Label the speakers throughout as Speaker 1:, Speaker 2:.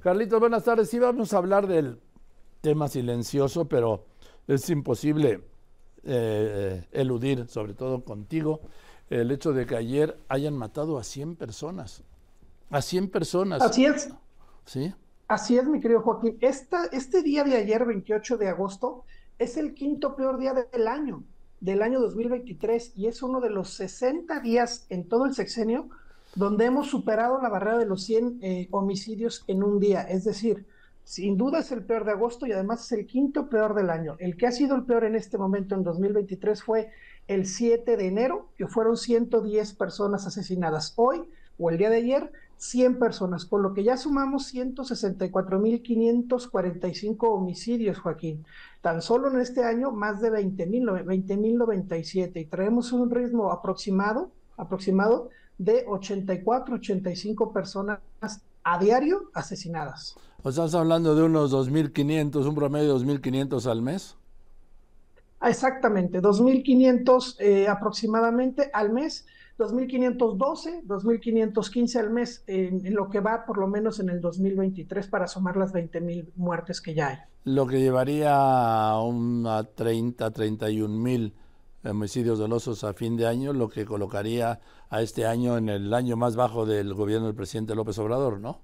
Speaker 1: Carlitos, buenas tardes. Sí, vamos a hablar del tema silencioso, pero es imposible eh, eludir, sobre todo contigo, el hecho de que ayer hayan matado a 100 personas. A 100 personas.
Speaker 2: Así es.
Speaker 1: ¿Sí?
Speaker 2: Así es, mi querido Joaquín. Esta, este día de ayer, 28 de agosto, es el quinto peor día del año, del año 2023, y es uno de los 60 días en todo el sexenio donde hemos superado la barrera de los 100 eh, homicidios en un día. Es decir, sin duda es el peor de agosto y además es el quinto peor del año. El que ha sido el peor en este momento, en 2023, fue el 7 de enero, que fueron 110 personas asesinadas. Hoy, o el día de ayer, 100 personas, con lo que ya sumamos 164.545 homicidios, Joaquín. Tan solo en este año, más de 20.000, 20.097, y traemos un ritmo aproximado, aproximado de 84, 85 personas a diario asesinadas.
Speaker 1: ¿O estás hablando de unos 2.500, un promedio de 2.500 al mes?
Speaker 2: Exactamente, 2.500 eh, aproximadamente al mes, 2.512, 2.515 al mes, en, lo que va por lo menos en el 2023 para sumar las 20.000 muertes que ya hay.
Speaker 1: Lo que llevaría a, un, a 30, 31.000 homicidios dolosos a fin de año, lo que colocaría a este año en el año más bajo del gobierno del presidente López Obrador, ¿no?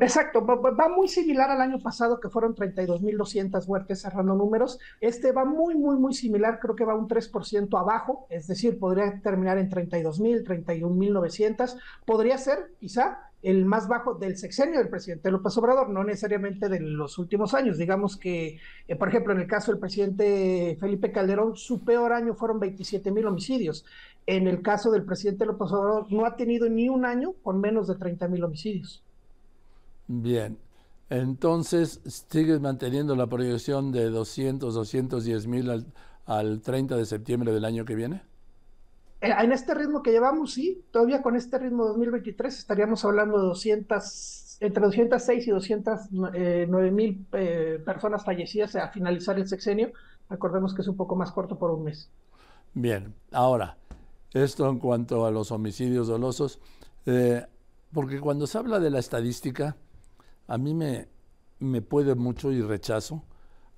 Speaker 2: Exacto, va, muy similar al año pasado que fueron 32.200 muertes cerrando números. Este va muy, muy, muy similar, creo que va un 3% abajo, es decir, podría terminar en 32.000, 31.900. Podría ser, quizá, el más bajo del sexenio del presidente López Obrador, no necesariamente de los últimos años. Digamos que, eh, por ejemplo, en el caso del presidente Felipe Calderón, su peor año fueron 27 mil homicidios. En el caso del presidente López Obrador, no ha tenido ni un año con menos de 30 mil homicidios.
Speaker 1: Bien, entonces sigues manteniendo la proyección de 200, 210 mil al, al 30 de septiembre del año que viene.
Speaker 2: Eh, en este ritmo que llevamos, sí, todavía con este ritmo 2023 estaríamos hablando de 200, entre 206 y 209 eh, mil eh, personas fallecidas a finalizar el sexenio. Recordemos que es un poco más corto por un mes.
Speaker 1: Bien, ahora, esto en cuanto a los homicidios dolosos, porque cuando se habla de la estadística, a mí me, me puede mucho y rechazo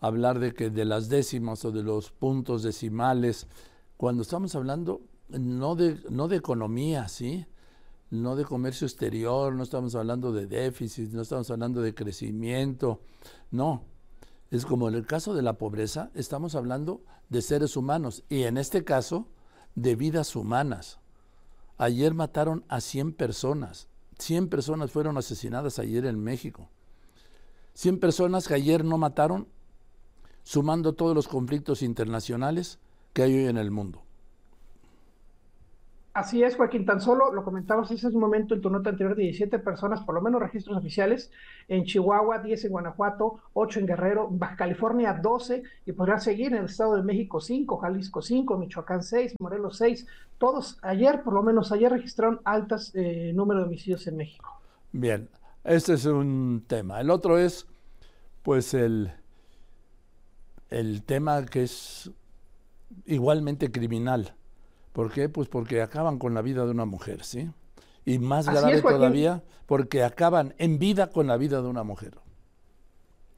Speaker 1: hablar de que de las décimas o de los puntos decimales, cuando estamos hablando no de, no de economía, ¿sí? No de comercio exterior, no estamos hablando de déficit, no estamos hablando de crecimiento, no. Es como en el caso de la pobreza, estamos hablando de seres humanos y en este caso de vidas humanas. Ayer mataron a 100 personas, 100 personas fueron asesinadas ayer en México. 100 personas que ayer no mataron, sumando todos los conflictos internacionales que hay hoy en el mundo.
Speaker 2: Así es, Joaquín, tan solo lo comentabas hace un momento en tu nota anterior, 17 personas, por lo menos registros oficiales, en Chihuahua, 10 en Guanajuato, 8 en Guerrero, Baja California 12, y podrá seguir en el Estado de México 5, Jalisco 5, Michoacán 6, Morelos 6, todos ayer, por lo menos ayer registraron altas eh, número de homicidios en México.
Speaker 1: Bien, este es un tema. El otro es, pues, el, el tema que es igualmente criminal ¿Por qué? Pues porque acaban con la vida de una mujer, ¿sí? Y más grave todavía, porque acaban en vida con la vida de una mujer.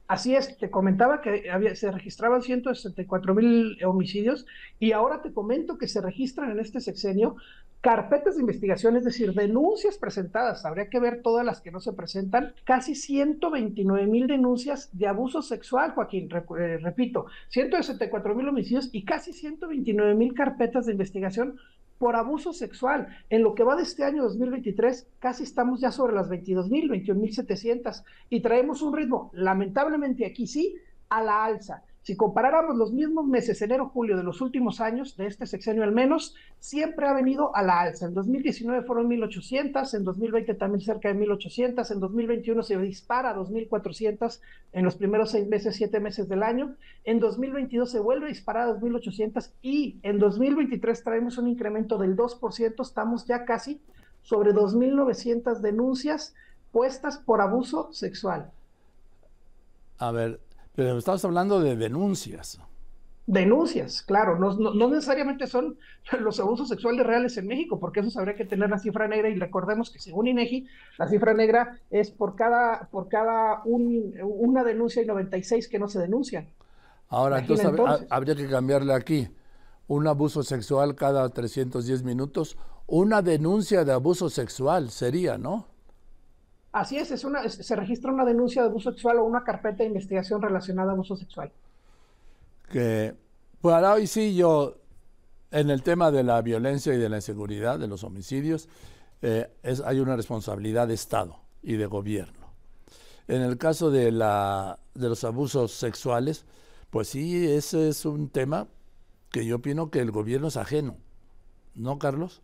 Speaker 2: Así es, te comentaba que había, se registraban 164 mil homicidios y ahora te comento que se registran en este sexenio carpetas de investigación, es decir, denuncias presentadas, habría que ver todas las que no se presentan, casi 129 mil denuncias de abuso sexual, Joaquín, eh, repito, 164 mil homicidios y casi 129 mil carpetas de investigación por abuso sexual. En lo que va de este año 2023, casi estamos ya sobre las 22 mil, 21 mil 700 y traemos un ritmo, lamentablemente aquí sí, a la alza. Si comparáramos los mismos meses, enero, julio de los últimos años, de este sexenio al menos, siempre ha venido a la alza. En 2019 fueron 1.800, en 2020 también cerca de 1.800, en 2021 se dispara a 2.400 en los primeros seis meses, siete meses del año, en 2022 se vuelve a disparar a 2.800 y en 2023 traemos un incremento del 2%, estamos ya casi sobre 2.900 denuncias puestas por abuso sexual.
Speaker 1: A ver, pero estamos hablando de denuncias.
Speaker 2: Denuncias, claro, no, no, necesariamente son los abusos sexuales reales en México, porque eso habría que tener la cifra negra y recordemos que según INEGI, la cifra negra es por cada, por cada un, una denuncia y 96 que no se denuncian.
Speaker 1: Ahora, entonces, habría que cambiarle aquí un abuso sexual cada 310 minutos, una denuncia de abuso sexual sería, ¿no?
Speaker 2: Así es, es una, se registra una denuncia de abuso sexual o una carpeta de investigación relacionada a abuso sexual
Speaker 1: que para hoy sí yo, en el tema de la violencia y de la inseguridad, de los homicidios, eh, es, hay una responsabilidad de Estado y de gobierno. En el caso de, la, de los abusos sexuales, pues sí, ese es un tema que yo opino que el gobierno es ajeno. ¿No, Carlos?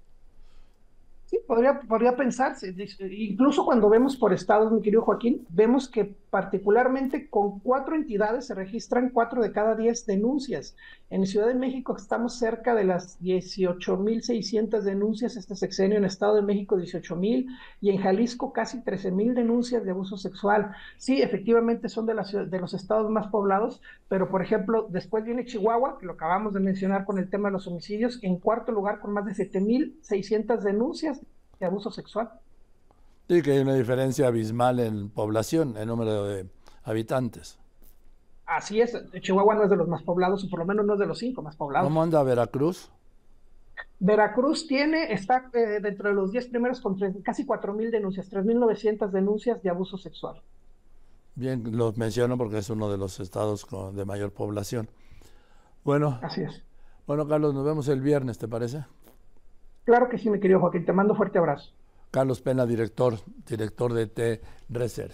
Speaker 2: Podría, podría pensarse. Incluso cuando vemos por estados, mi querido Joaquín, vemos que particularmente con cuatro entidades se registran cuatro de cada diez denuncias. En Ciudad de México estamos cerca de las 18.600 denuncias este sexenio, en Estado de México 18.000 y en Jalisco casi 13.000 denuncias de abuso sexual. Sí, efectivamente son de, las, de los estados más poblados, pero por ejemplo, después viene Chihuahua, que lo acabamos de mencionar con el tema de los homicidios, en cuarto lugar con más de 7.600 denuncias de abuso sexual.
Speaker 1: Sí, que hay una diferencia abismal en población, en número de habitantes.
Speaker 2: Así es, Chihuahua no es de los más poblados, o por lo menos no es de los cinco más poblados.
Speaker 1: ¿Cómo anda Veracruz?
Speaker 2: Veracruz tiene, está eh, dentro de los diez primeros con casi cuatro mil denuncias, tres mil novecientas denuncias de abuso sexual.
Speaker 1: Bien, lo menciono porque es uno de los estados con, de mayor población. Bueno.
Speaker 2: Así es.
Speaker 1: Bueno, Carlos, nos vemos el viernes, ¿te parece?
Speaker 2: Claro que sí, mi querido Joaquín. Te mando fuerte abrazo.
Speaker 1: Carlos Pena, director, director de T Research.